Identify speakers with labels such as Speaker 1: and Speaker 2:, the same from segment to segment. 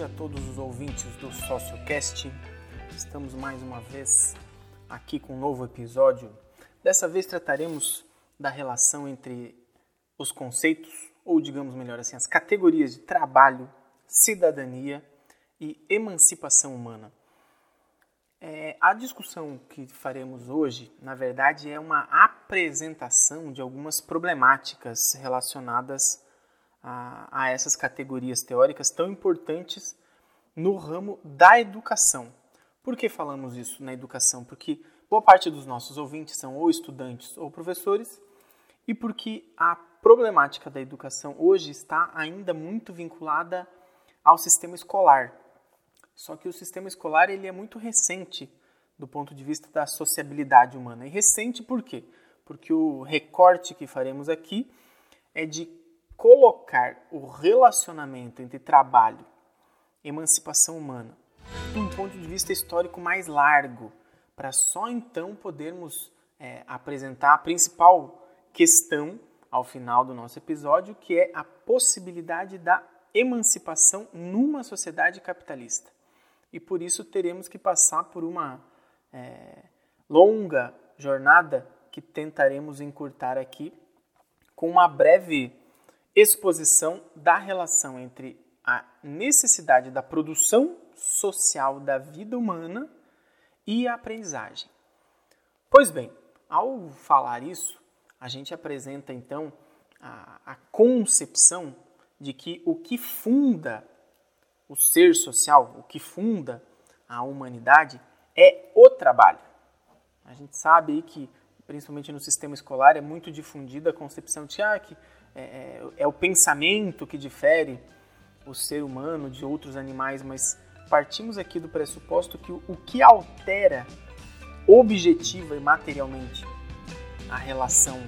Speaker 1: dia a todos os ouvintes do SocioCast. Estamos mais uma vez aqui com um novo episódio. Dessa vez trataremos da relação entre os conceitos, ou digamos melhor assim, as categorias de trabalho, cidadania e emancipação humana. É, a discussão que faremos hoje, na verdade, é uma apresentação de algumas problemáticas relacionadas a, a essas categorias teóricas tão importantes no ramo da educação. Por que falamos isso na educação? Porque boa parte dos nossos ouvintes são ou estudantes ou professores, e porque a problemática da educação hoje está ainda muito vinculada ao sistema escolar. Só que o sistema escolar ele é muito recente do ponto de vista da sociabilidade humana. E recente por quê? Porque o recorte que faremos aqui é de colocar o relacionamento entre trabalho e emancipação humana de um ponto de vista histórico mais largo, para só então podermos é, apresentar a principal questão ao final do nosso episódio, que é a possibilidade da emancipação numa sociedade capitalista. E por isso teremos que passar por uma é, longa jornada que tentaremos encurtar aqui com uma breve exposição da relação entre a necessidade da produção social da vida humana e a aprendizagem. Pois bem, ao falar isso, a gente apresenta então a, a concepção de que o que funda o ser social, o que funda a humanidade, é o trabalho. A gente sabe que, principalmente no sistema escolar, é muito difundida a concepção de ah, que é, é, é o pensamento que difere o ser humano de outros animais, mas partimos aqui do pressuposto que o, que altera objetiva e materialmente a relação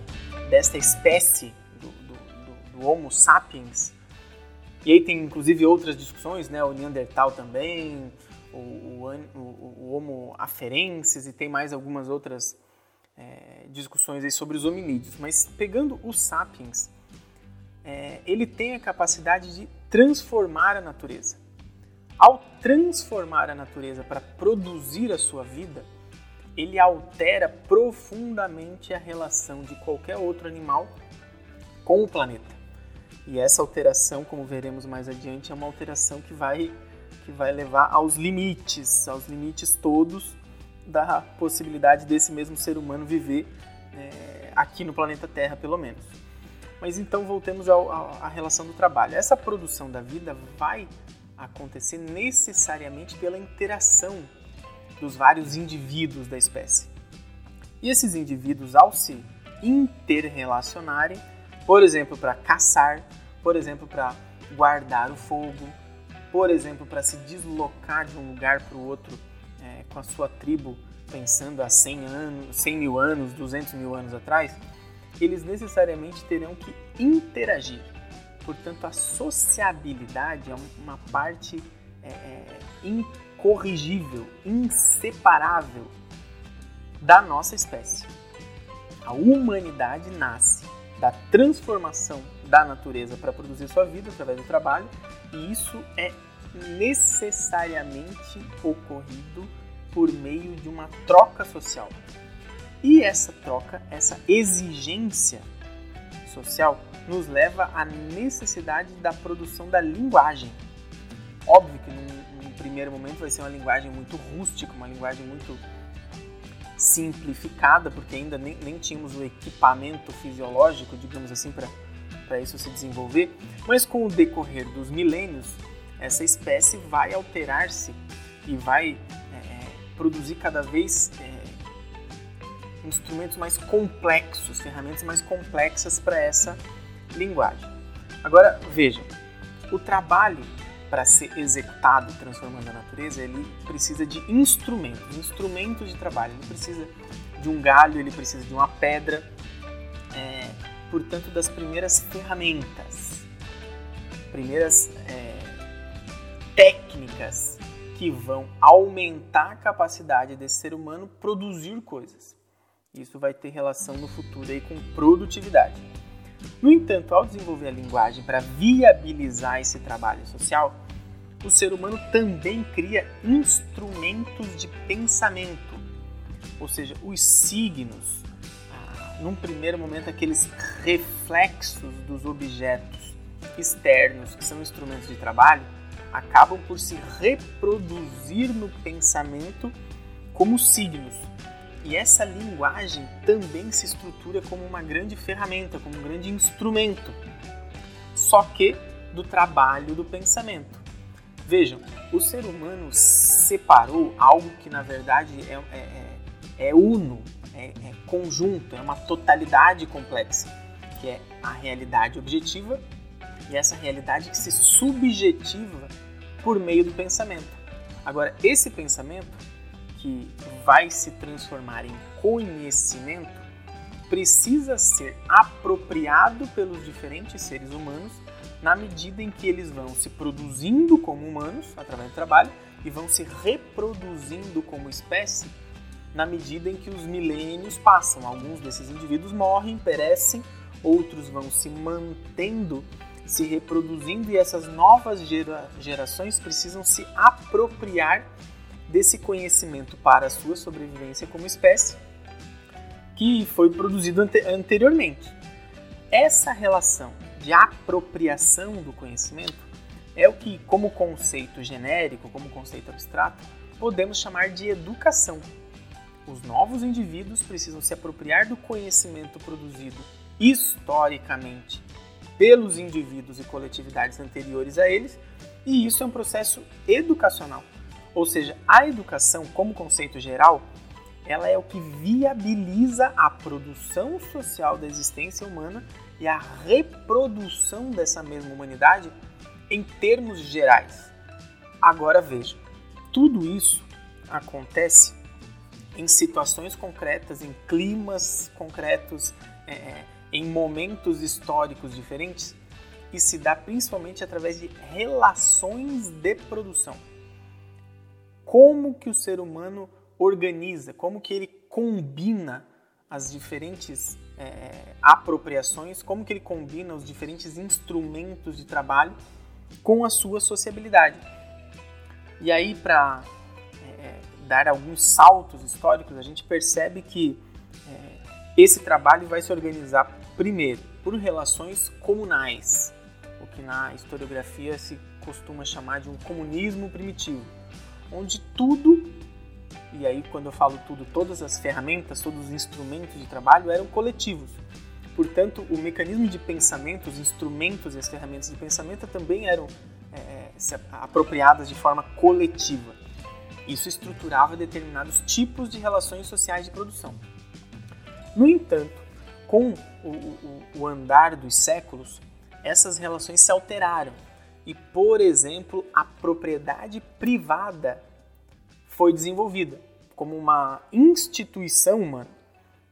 Speaker 1: desta espécie do, do, do, do, Homo sapiens, e aí tem inclusive outras discussões, né, o Neandertal também, o, o, o Homo aferensis e tem mais algumas outras é, discussões aí sobre os hominídeos, mas pegando os sapiens, é, ele tem a capacidade de transformar a natureza. Ao transformar a natureza para produzir a sua vida, ele altera profundamente a relação de qualquer outro animal com o planeta. E essa alteração, como veremos mais adiante, é uma alteração que vai, que vai levar aos limites, aos limites todos da possibilidade desse mesmo ser humano viver é, aqui no planeta Terra, pelo menos. Mas então voltemos à relação do trabalho. Essa produção da vida vai acontecer necessariamente pela interação dos vários indivíduos da espécie. E esses indivíduos, ao se interrelacionarem, por exemplo, para caçar, por exemplo, para guardar o fogo, por exemplo, para se deslocar de um lugar para o outro é, com a sua tribo, pensando há 100 anos, 100 mil anos, 200 mil anos atrás, eles necessariamente terão que interagir. Portanto, a sociabilidade é uma parte é, é, incorrigível, inseparável da nossa espécie. A humanidade nasce da transformação da natureza para produzir sua vida através do trabalho, e isso é necessariamente ocorrido por meio de uma troca social. E essa troca, essa exigência social, nos leva à necessidade da produção da linguagem. Óbvio que num, num primeiro momento vai ser uma linguagem muito rústica, uma linguagem muito simplificada, porque ainda nem, nem tínhamos o equipamento fisiológico, digamos assim, para isso se desenvolver. Mas com o decorrer dos milênios, essa espécie vai alterar-se e vai é, produzir cada vez é, instrumentos mais complexos, ferramentas mais complexas para essa linguagem. Agora, vejam, o trabalho para ser executado transformando a natureza, ele precisa de instrumentos, instrumentos de trabalho. Ele precisa de um galho, ele precisa de uma pedra, é, portanto, das primeiras ferramentas, primeiras é, técnicas que vão aumentar a capacidade desse ser humano produzir coisas. Isso vai ter relação no futuro aí com produtividade. No entanto, ao desenvolver a linguagem para viabilizar esse trabalho social, o ser humano também cria instrumentos de pensamento, ou seja, os signos, ah, num primeiro momento, aqueles reflexos dos objetos externos, que são instrumentos de trabalho, acabam por se reproduzir no pensamento como signos. E essa linguagem também se estrutura como uma grande ferramenta, como um grande instrumento, só que do trabalho do pensamento. Vejam, o ser humano separou algo que na verdade é, é, é, é uno, é, é conjunto, é uma totalidade complexa, que é a realidade objetiva e essa realidade que se subjetiva por meio do pensamento. Agora, esse pensamento que vai se transformar em conhecimento precisa ser apropriado pelos diferentes seres humanos na medida em que eles vão se produzindo como humanos através do trabalho e vão se reproduzindo como espécie na medida em que os milênios passam. Alguns desses indivíduos morrem, perecem, outros vão se mantendo se reproduzindo e essas novas gera, gerações precisam se apropriar desse conhecimento para a sua sobrevivência como espécie que foi produzido ante anteriormente. Essa relação de apropriação do conhecimento é o que, como conceito genérico, como conceito abstrato, podemos chamar de educação. Os novos indivíduos precisam se apropriar do conhecimento produzido historicamente pelos indivíduos e coletividades anteriores a eles, e isso é um processo educacional. Ou seja, a educação, como conceito geral, ela é o que viabiliza a produção social da existência humana e a reprodução dessa mesma humanidade em termos gerais. Agora veja, tudo isso acontece em situações concretas, em climas concretos, é, é em momentos históricos diferentes e se dá principalmente através de relações de produção. Como que o ser humano organiza, como que ele combina as diferentes é, apropriações, como que ele combina os diferentes instrumentos de trabalho com a sua sociabilidade. E aí, para é, dar alguns saltos históricos, a gente percebe que é, esse trabalho vai se organizar Primeiro, por relações comunais, o que na historiografia se costuma chamar de um comunismo primitivo, onde tudo, e aí quando eu falo tudo, todas as ferramentas, todos os instrumentos de trabalho eram coletivos. Portanto, o mecanismo de pensamento, os instrumentos e as ferramentas de pensamento também eram é, apropriadas de forma coletiva. Isso estruturava determinados tipos de relações sociais de produção. No entanto, com o, o, o andar dos séculos, essas relações se alteraram e, por exemplo, a propriedade privada foi desenvolvida como uma instituição humana.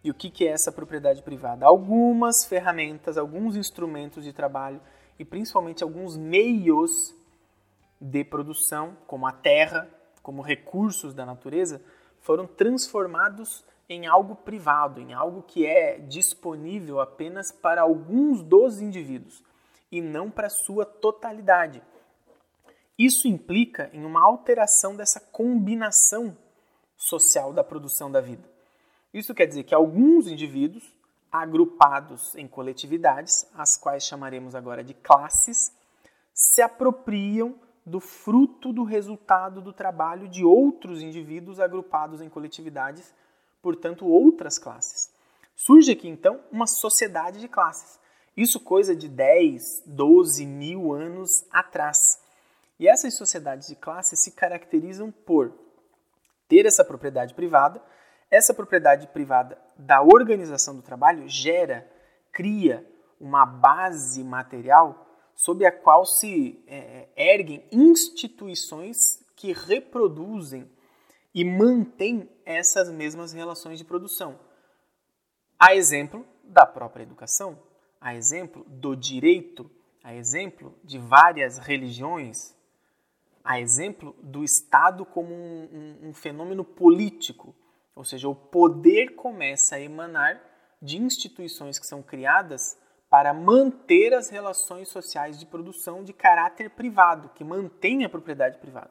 Speaker 1: E o que é essa propriedade privada? Algumas ferramentas, alguns instrumentos de trabalho e principalmente alguns meios de produção, como a terra, como recursos da natureza, foram transformados em algo privado, em algo que é disponível apenas para alguns dos indivíduos e não para sua totalidade. Isso implica em uma alteração dessa combinação social da produção da vida. Isso quer dizer que alguns indivíduos, agrupados em coletividades, as quais chamaremos agora de classes, se apropriam do fruto do resultado do trabalho de outros indivíduos agrupados em coletividades portanto, outras classes. Surge aqui, então, uma sociedade de classes. Isso coisa de 10, 12 mil anos atrás. E essas sociedades de classes se caracterizam por ter essa propriedade privada. Essa propriedade privada da organização do trabalho gera, cria uma base material sob a qual se é, erguem instituições que reproduzem e mantém essas mesmas relações de produção. A exemplo da própria educação, a exemplo do direito, a exemplo de várias religiões, a exemplo do Estado como um, um, um fenômeno político, ou seja, o poder começa a emanar de instituições que são criadas para manter as relações sociais de produção de caráter privado, que mantém a propriedade privada.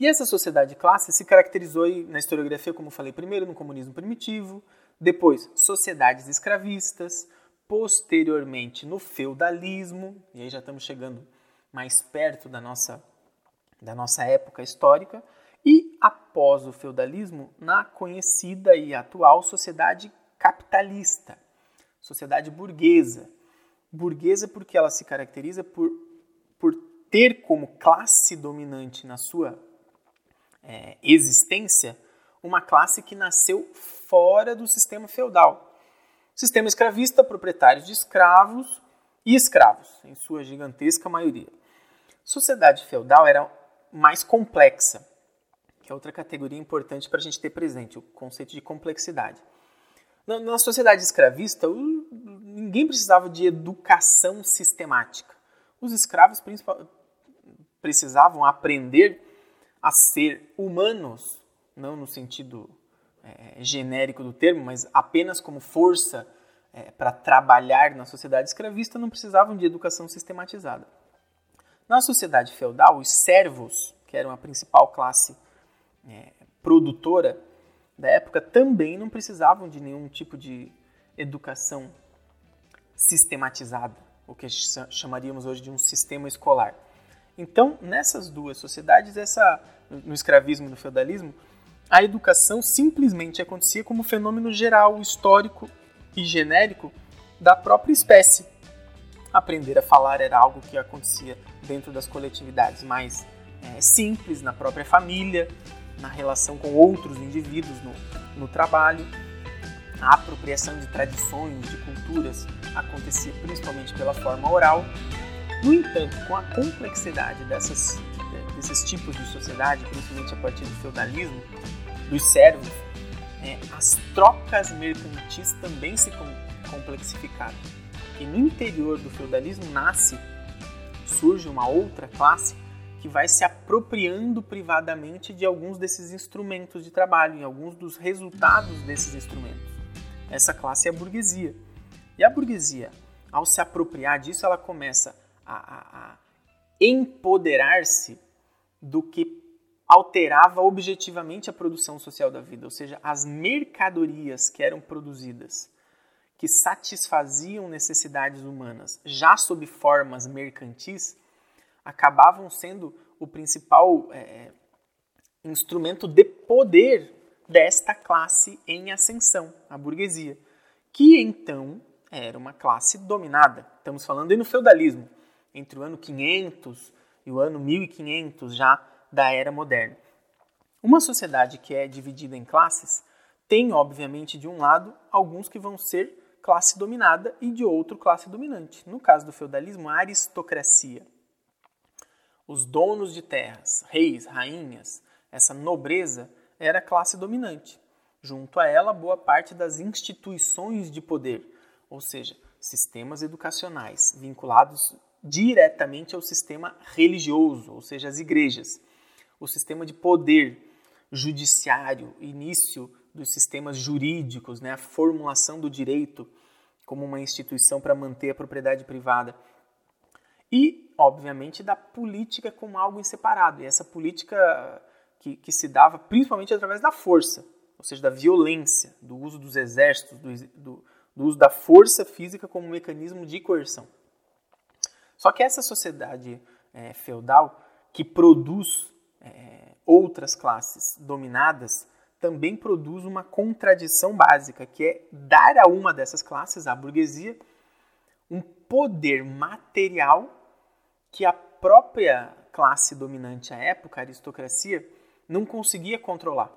Speaker 1: E essa sociedade de classe se caracterizou na historiografia, como falei, primeiro no comunismo primitivo, depois sociedades escravistas, posteriormente no feudalismo, e aí já estamos chegando mais perto da nossa, da nossa época histórica, e após o feudalismo, na conhecida e atual sociedade capitalista, sociedade burguesa. Burguesa porque ela se caracteriza por, por ter como classe dominante na sua é, existência uma classe que nasceu fora do sistema feudal. Sistema escravista, proprietários de escravos e escravos, em sua gigantesca maioria. Sociedade feudal era mais complexa, que é outra categoria importante para a gente ter presente, o conceito de complexidade. Na, na sociedade escravista, o, ninguém precisava de educação sistemática. Os escravos precisavam aprender a ser humanos, não no sentido é, genérico do termo, mas apenas como força é, para trabalhar na sociedade escravista, não precisavam de educação sistematizada. Na sociedade feudal, os servos, que eram a principal classe é, produtora da época, também não precisavam de nenhum tipo de educação sistematizada, o que chamaríamos hoje de um sistema escolar. Então, nessas duas sociedades, essa, no escravismo e no feudalismo, a educação simplesmente acontecia como fenômeno geral, histórico e genérico da própria espécie. Aprender a falar era algo que acontecia dentro das coletividades mais é, simples, na própria família, na relação com outros indivíduos no, no trabalho. A apropriação de tradições, de culturas, acontecia principalmente pela forma oral. No entanto, com a complexidade dessas, desses tipos de sociedade, principalmente a partir do feudalismo, dos servos, é, as trocas mercantis também se complexificaram. E no interior do feudalismo nasce, surge uma outra classe que vai se apropriando privadamente de alguns desses instrumentos de trabalho, em alguns dos resultados desses instrumentos. Essa classe é a burguesia. E a burguesia, ao se apropriar disso, ela começa a, a, a empoderar-se do que alterava objetivamente a produção social da vida, ou seja, as mercadorias que eram produzidas, que satisfaziam necessidades humanas, já sob formas mercantis, acabavam sendo o principal é, instrumento de poder desta classe em ascensão, a burguesia, que então era uma classe dominada. Estamos falando aí no feudalismo, entre o ano 500 e o ano 1500 já da era moderna. Uma sociedade que é dividida em classes tem, obviamente, de um lado, alguns que vão ser classe dominada e de outro, classe dominante. No caso do feudalismo, a aristocracia. Os donos de terras, reis, rainhas, essa nobreza era a classe dominante. Junto a ela, boa parte das instituições de poder, ou seja, sistemas educacionais vinculados diretamente ao sistema religioso, ou seja, as igrejas o sistema de poder judiciário, início dos sistemas jurídicos, né, a formulação do direito como uma instituição para manter a propriedade privada. E, obviamente, da política como algo inseparado. E essa política que, que se dava principalmente através da força, ou seja, da violência, do uso dos exércitos, do, do, do uso da força física como mecanismo de coerção. Só que essa sociedade é, feudal que produz é, outras classes dominadas também produz uma contradição básica, que é dar a uma dessas classes, a burguesia, um poder material que a própria classe dominante à época, a aristocracia, não conseguia controlar.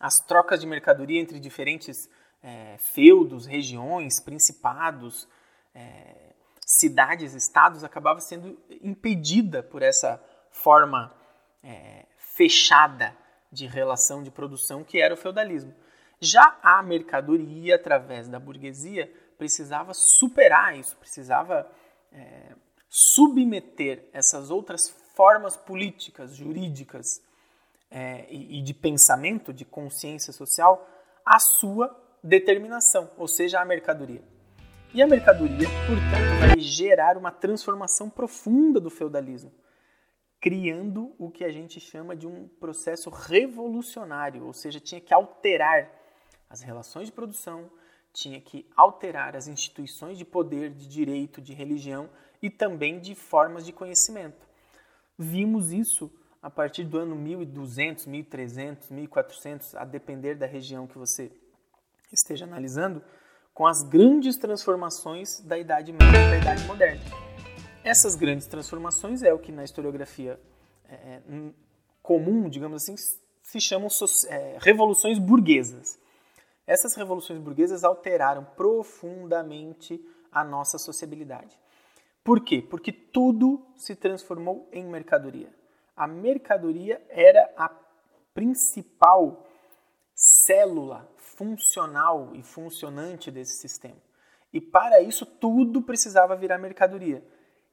Speaker 1: As trocas de mercadoria entre diferentes é, feudos, regiões, principados, é, cidades, estados, acabava sendo impedida por essa forma é, fechada de relação de produção que era o feudalismo. Já a mercadoria, através da burguesia, precisava superar isso, precisava é, submeter essas outras formas políticas, jurídicas é, e, e de pensamento, de consciência social, à sua determinação, ou seja, à mercadoria. E a mercadoria, portanto, vai gerar uma transformação profunda do feudalismo, criando o que a gente chama de um processo revolucionário, ou seja, tinha que alterar as relações de produção, tinha que alterar as instituições de poder, de direito, de religião e também de formas de conhecimento. Vimos isso a partir do ano 1200, 1300, 1400, a depender da região que você esteja analisando, com as grandes transformações da Idade Média para a Idade Moderna. Essas grandes transformações é o que na historiografia é, é comum, digamos assim, se chamam é, revoluções burguesas. Essas revoluções burguesas alteraram profundamente a nossa sociabilidade. Por quê? Porque tudo se transformou em mercadoria. A mercadoria era a principal célula funcional e funcionante desse sistema. E para isso tudo precisava virar mercadoria,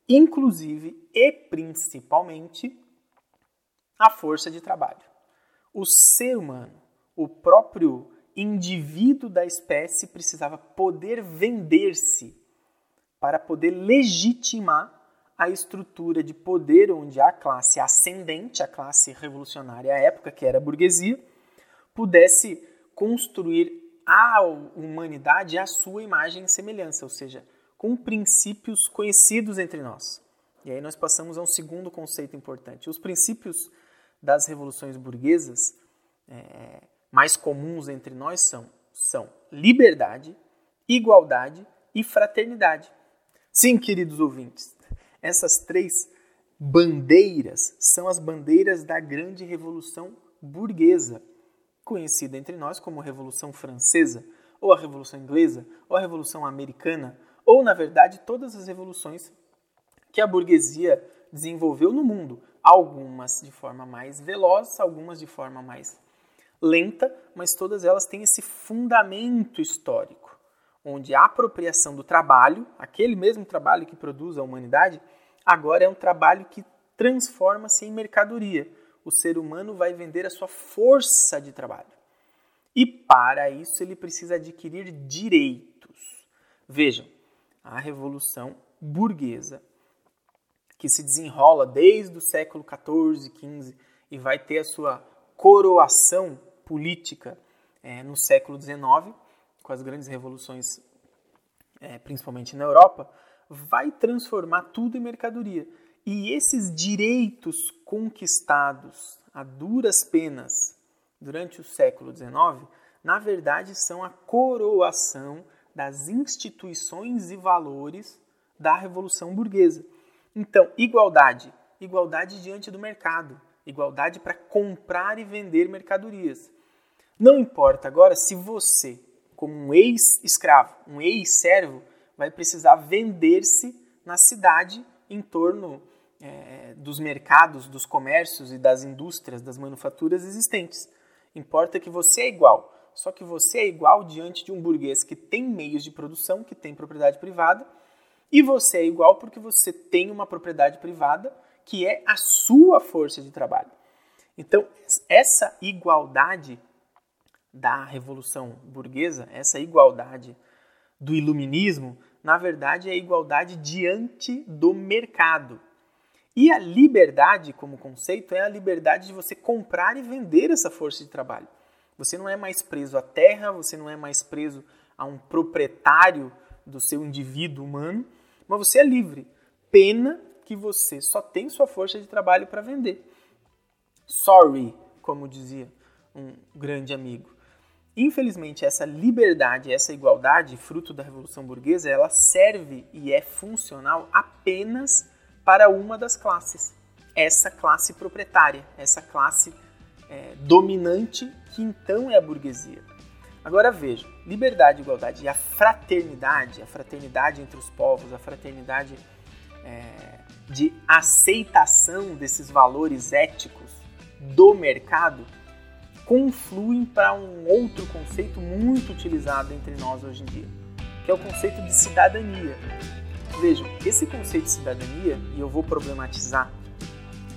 Speaker 1: inclusive e principalmente a força de trabalho. O ser humano, o próprio indivíduo da espécie precisava poder vender-se para poder legitimar a estrutura de poder onde a classe ascendente, a classe revolucionária à época, que era a burguesia, pudesse construir a humanidade à sua imagem e semelhança, ou seja, com princípios conhecidos entre nós. E aí nós passamos a um segundo conceito importante. Os princípios das revoluções burguesas é, mais comuns entre nós são, são liberdade, igualdade e fraternidade. Sim, queridos ouvintes, essas três bandeiras são as bandeiras da grande revolução burguesa, conhecida entre nós como Revolução Francesa, ou a Revolução Inglesa, ou a Revolução Americana, ou, na verdade, todas as revoluções que a burguesia desenvolveu no mundo, algumas de forma mais veloz, algumas de forma mais lenta, mas todas elas têm esse fundamento histórico, onde a apropriação do trabalho, aquele mesmo trabalho que produz a humanidade, agora é um trabalho que transforma-se em mercadoria. O ser humano vai vender a sua força de trabalho. E para isso ele precisa adquirir direitos. Vejam, a revolução burguesa, que se desenrola desde o século XIV, XV e vai ter a sua coroação política é, no século XIX, com as grandes revoluções, é, principalmente na Europa, vai transformar tudo em mercadoria. E esses direitos conquistados a duras penas durante o século XIX, na verdade, são a coroação das instituições e valores da Revolução Burguesa. Então, igualdade, igualdade diante do mercado, igualdade para comprar e vender mercadorias. Não importa agora se você, como um ex-escravo, um ex-servo, vai precisar vender-se na cidade em torno é, dos mercados, dos comércios e das indústrias, das manufaturas existentes. Importa que você é igual, só que você é igual diante de um burguês que tem meios de produção, que tem propriedade privada, e você é igual porque você tem uma propriedade privada que é a sua força de trabalho. Então, essa igualdade da revolução burguesa, essa igualdade do iluminismo, na verdade é a igualdade diante do mercado. E a liberdade, como conceito, é a liberdade de você comprar e vender essa força de trabalho. Você não é mais preso à terra, você não é mais preso a um proprietário do seu indivíduo humano, mas você é livre. Pena que você só tem sua força de trabalho para vender. Sorry, como dizia um grande amigo. Infelizmente, essa liberdade, essa igualdade, fruto da Revolução Burguesa, ela serve e é funcional apenas para uma das classes. Essa classe proprietária, essa classe é, dominante, que então é a burguesia. Agora veja, liberdade, igualdade e a fraternidade, a fraternidade entre os povos, a fraternidade é, de aceitação desses valores éticos do mercado confluem para um outro conceito muito utilizado entre nós hoje em dia, que é o conceito de cidadania. Vejam, esse conceito de cidadania, e eu vou problematizar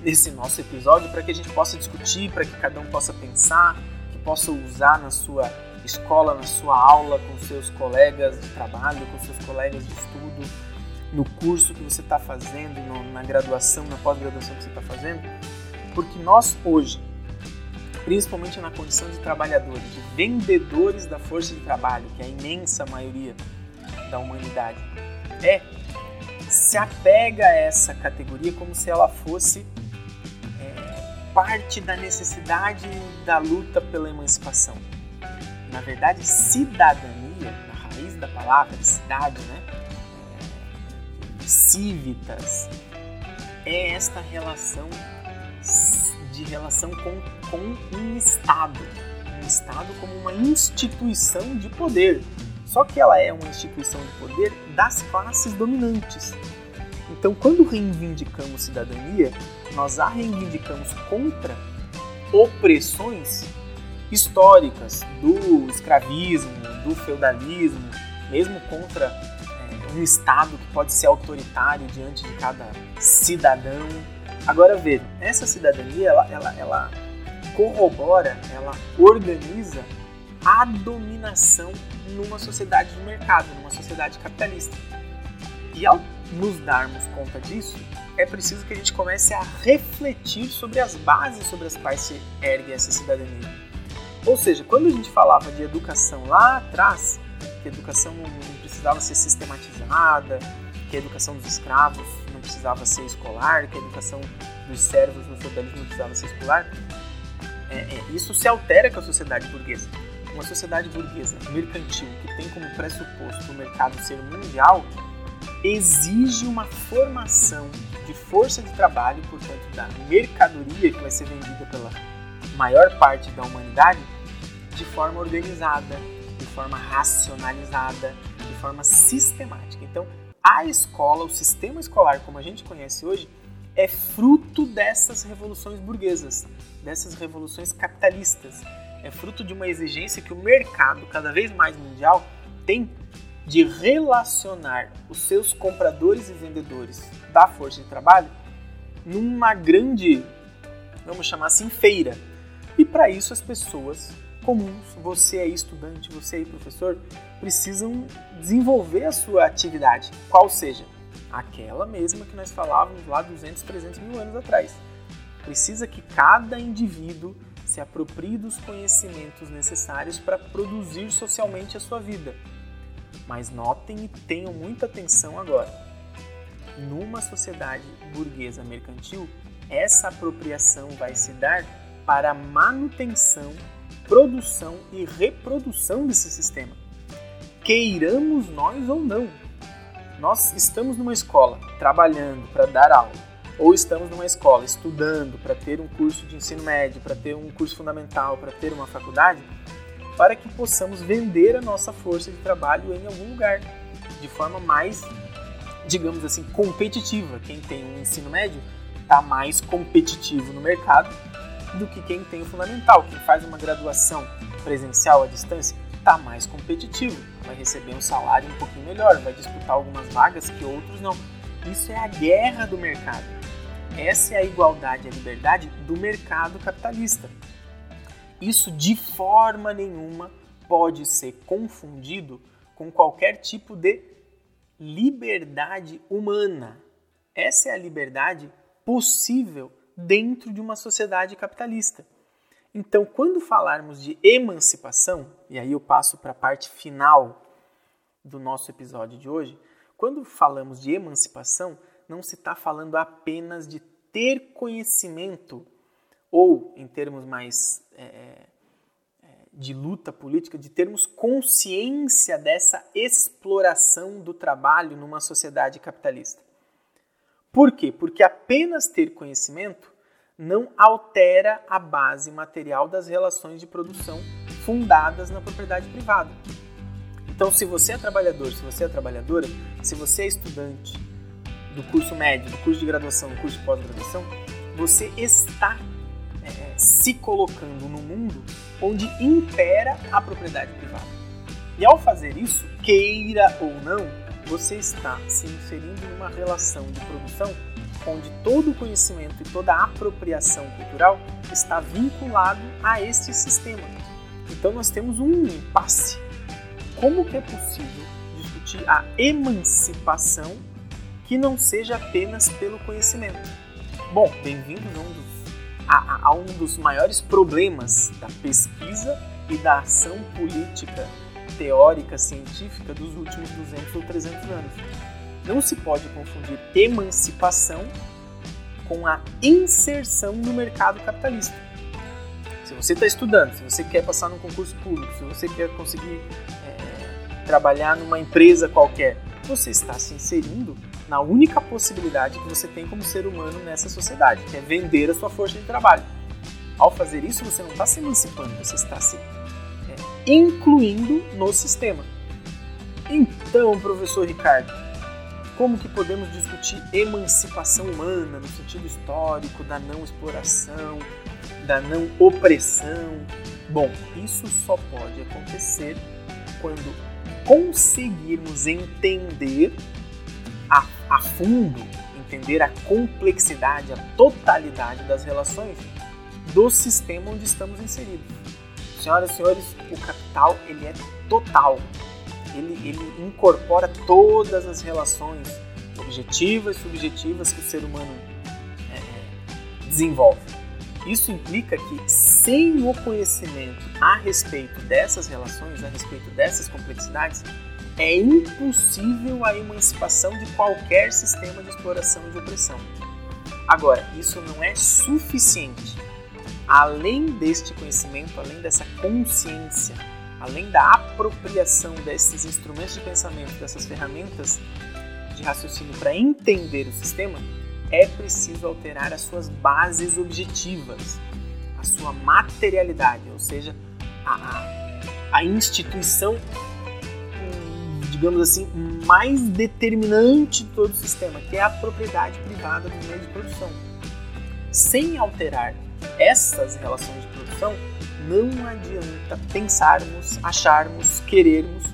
Speaker 1: nesse nosso episódio para que a gente possa discutir, para que cada um possa pensar, que possa usar na sua escola, na sua aula, com seus colegas de trabalho, com seus colegas de estudo, no curso que você está fazendo, no, na graduação, na pós-graduação que você está fazendo, porque nós hoje, principalmente na condição de trabalhadores, de vendedores da força de trabalho, que é a imensa maioria da humanidade, é se apega a essa categoria como se ela fosse parte da necessidade da luta pela emancipação. Na verdade, cidadania, na raiz da palavra, cidade, né? civitas, é esta relação de relação com, com um Estado. Um Estado como uma instituição de poder. Só que ela é uma instituição de poder das classes dominantes. Então, quando reivindicamos cidadania, nós a reivindicamos contra opressões históricas do escravismo, do feudalismo, mesmo contra um Estado que pode ser autoritário diante de cada cidadão. Agora veja, essa cidadania ela, ela, ela corrobora, ela organiza a dominação numa sociedade de mercado, numa sociedade capitalista. E ao nos darmos conta disso, é preciso que a gente comece a refletir sobre as bases sobre as quais se ergue essa cidadania. Ou seja, quando a gente falava de educação lá atrás, que a educação não precisava ser sistematizada, que a educação dos escravos não precisava ser escolar, que a educação dos servos no feudalismo não precisava ser escolar. É, é, isso se altera com a sociedade burguesa. Uma sociedade burguesa mercantil que tem como pressuposto o mercado ser mundial exige uma formação de força de trabalho, portanto, da mercadoria que vai ser vendida pela maior parte da humanidade, de forma organizada, de forma racionalizada, forma sistemática. Então, a escola, o sistema escolar como a gente conhece hoje, é fruto dessas revoluções burguesas, dessas revoluções capitalistas. É fruto de uma exigência que o mercado, cada vez mais mundial, tem de relacionar os seus compradores e vendedores da força de trabalho numa grande, vamos chamar assim, feira. E para isso as pessoas comuns, você é estudante, você é professor, precisam desenvolver a sua atividade, qual seja aquela mesma que nós falávamos lá 200, 300 mil anos atrás. Precisa que cada indivíduo se aproprie dos conhecimentos necessários para produzir socialmente a sua vida. Mas notem e tenham muita atenção agora. Numa sociedade burguesa mercantil, essa apropriação vai se dar para a manutenção produção e reprodução desse sistema. Queiramos nós ou não. Nós estamos numa escola trabalhando para dar aula, ou estamos numa escola estudando para ter um curso de ensino médio, para ter um curso fundamental, para ter uma faculdade, para que possamos vender a nossa força de trabalho em algum lugar, de forma mais, digamos assim, competitiva. Quem tem um ensino médio está mais competitivo no mercado do que quem tem o fundamental. Quem faz uma graduação presencial à distância está mais competitivo, vai receber um salário um pouquinho melhor, vai disputar algumas vagas que outros não. Isso é a guerra do mercado. Essa é a igualdade e a liberdade do mercado capitalista. Isso de forma nenhuma pode ser confundido com qualquer tipo de liberdade humana. Essa é a liberdade possível dentro de uma sociedade capitalista. Então, quando falarmos de emancipação, e aí eu passo para a parte final do nosso episódio de hoje, quando falamos de emancipação, não se está falando apenas de ter conhecimento, ou, em termos mais é, é, é de luta política, de termos consciência dessa exploração do trabalho numa sociedade capitalista. Por quê? Porque apenas ter conhecimento não altera a base material das relações de produção fundadas na propriedade privada. Então, se você é trabalhador, se você é trabalhadora, se você é estudante do curso médio, do curso de graduação, do curso de pós-graduação, você está se colocando no mundo onde impera a propriedade privada. E ao fazer isso, queira ou não, você está se inserindo numa relação de produção onde todo o conhecimento e toda a apropriação cultural está vinculado a este sistema. Então nós temos um impasse. Como que é possível discutir a emancipação que não seja apenas pelo conhecimento? Bom, bem-vindos a, um dos, a, a um dos maiores problemas da pesquisa e da ação política teórica científica dos últimos 200 ou 300 anos. Não se pode confundir emancipação com a inserção no mercado capitalista. Se você está estudando, se você quer passar num concurso público, se você quer conseguir é, trabalhar numa empresa qualquer, você está se inserindo na única possibilidade que você tem como ser humano nessa sociedade, que é vender a sua força de trabalho. Ao fazer isso, você não está se emancipando, você está se é, incluindo no sistema. Então, professor Ricardo, como que podemos discutir emancipação humana no sentido histórico da não exploração, da não opressão? Bom, isso só pode acontecer quando conseguirmos entender a, fundo, entender a complexidade, a totalidade das relações do sistema onde estamos inseridos. Senhoras e senhores, o capital ele é total, ele, ele incorpora todas as relações objetivas e subjetivas que o ser humano é, desenvolve. Isso implica que, sem o conhecimento a respeito dessas relações, a respeito dessas complexidades, é impossível a emancipação de qualquer sistema de exploração e de opressão. Agora, isso não é suficiente. Além deste conhecimento, além dessa consciência além da apropriação desses instrumentos de pensamento, dessas ferramentas de raciocínio para entender o sistema, é preciso alterar as suas bases objetivas, a sua materialidade, ou seja, a, a, instituição, digamos assim, mais determinante de todo o sistema, que é a propriedade privada do meio de produção. Sem alterar essas relações de produção, não adianta pensarmos, acharmos, querermos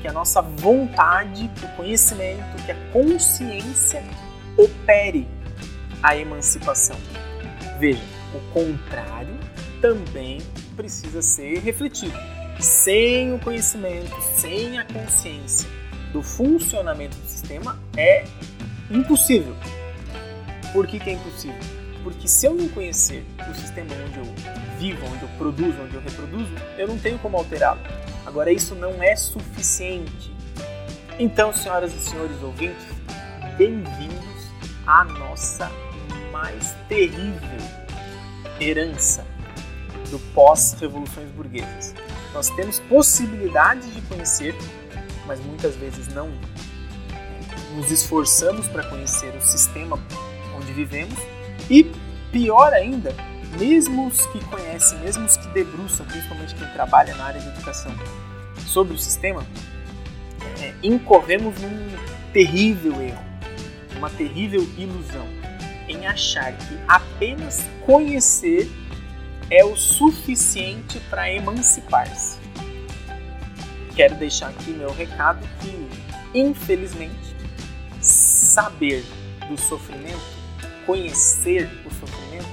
Speaker 1: que a nossa vontade, o conhecimento, que a consciência opere a emancipação. Veja, o contrário também precisa ser refletido. Sem o conhecimento, sem a consciência do funcionamento do sistema, é impossível. Por que, que é impossível? Porque se eu não conhecer o sistema onde eu vivo, onde eu produzo, onde eu reproduzo, eu não tenho como alterá-lo. Agora, isso não é suficiente. Então, senhoras e senhores ouvintes, bem-vindos à nossa mais terrível herança do pós-revoluções burguesas. Nós temos possibilidades de conhecer, mas muitas vezes não nos esforçamos para conhecer o sistema onde vivemos. E, pior ainda, mesmo os que conhecem, mesmo os que debruçam, principalmente quem trabalha na área de educação, sobre o sistema, é, incorremos num terrível erro, uma terrível ilusão em achar que apenas conhecer é o suficiente para emancipar-se. Quero deixar aqui meu recado que, infelizmente, saber do sofrimento, conhecer o sofrimento,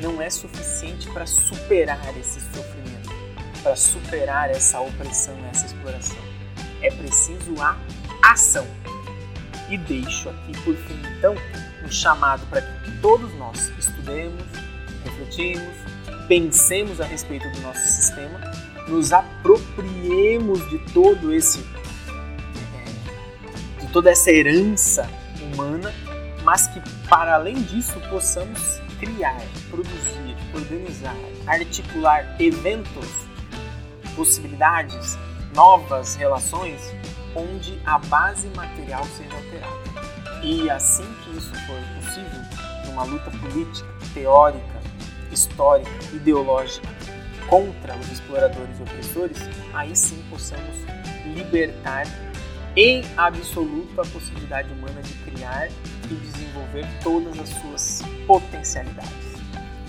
Speaker 1: não é suficiente para superar esse sofrimento, para superar essa opressão, essa exploração. É preciso a ação. E deixo aqui por fim, então, um chamado para que todos nós estudemos, refletimos, pensemos a respeito do nosso sistema, nos apropriemos de todo esse é, de toda essa herança humana, mas que para além disso possamos criar, produzir, organizar, articular eventos, possibilidades, novas relações onde a base material seja alterada. E assim que isso for possível, numa luta política, teórica, histórica, ideológica contra os exploradores e opressores, aí sim possamos libertar em absoluto a possibilidade humana de criar e desenvolver todas as suas potencialidades.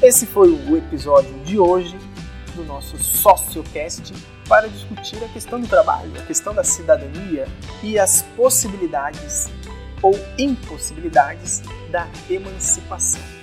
Speaker 1: Esse foi o episódio de hoje do nosso SocioCast para discutir a questão do trabalho, a questão da cidadania e as possibilidades ou impossibilidades da emancipação.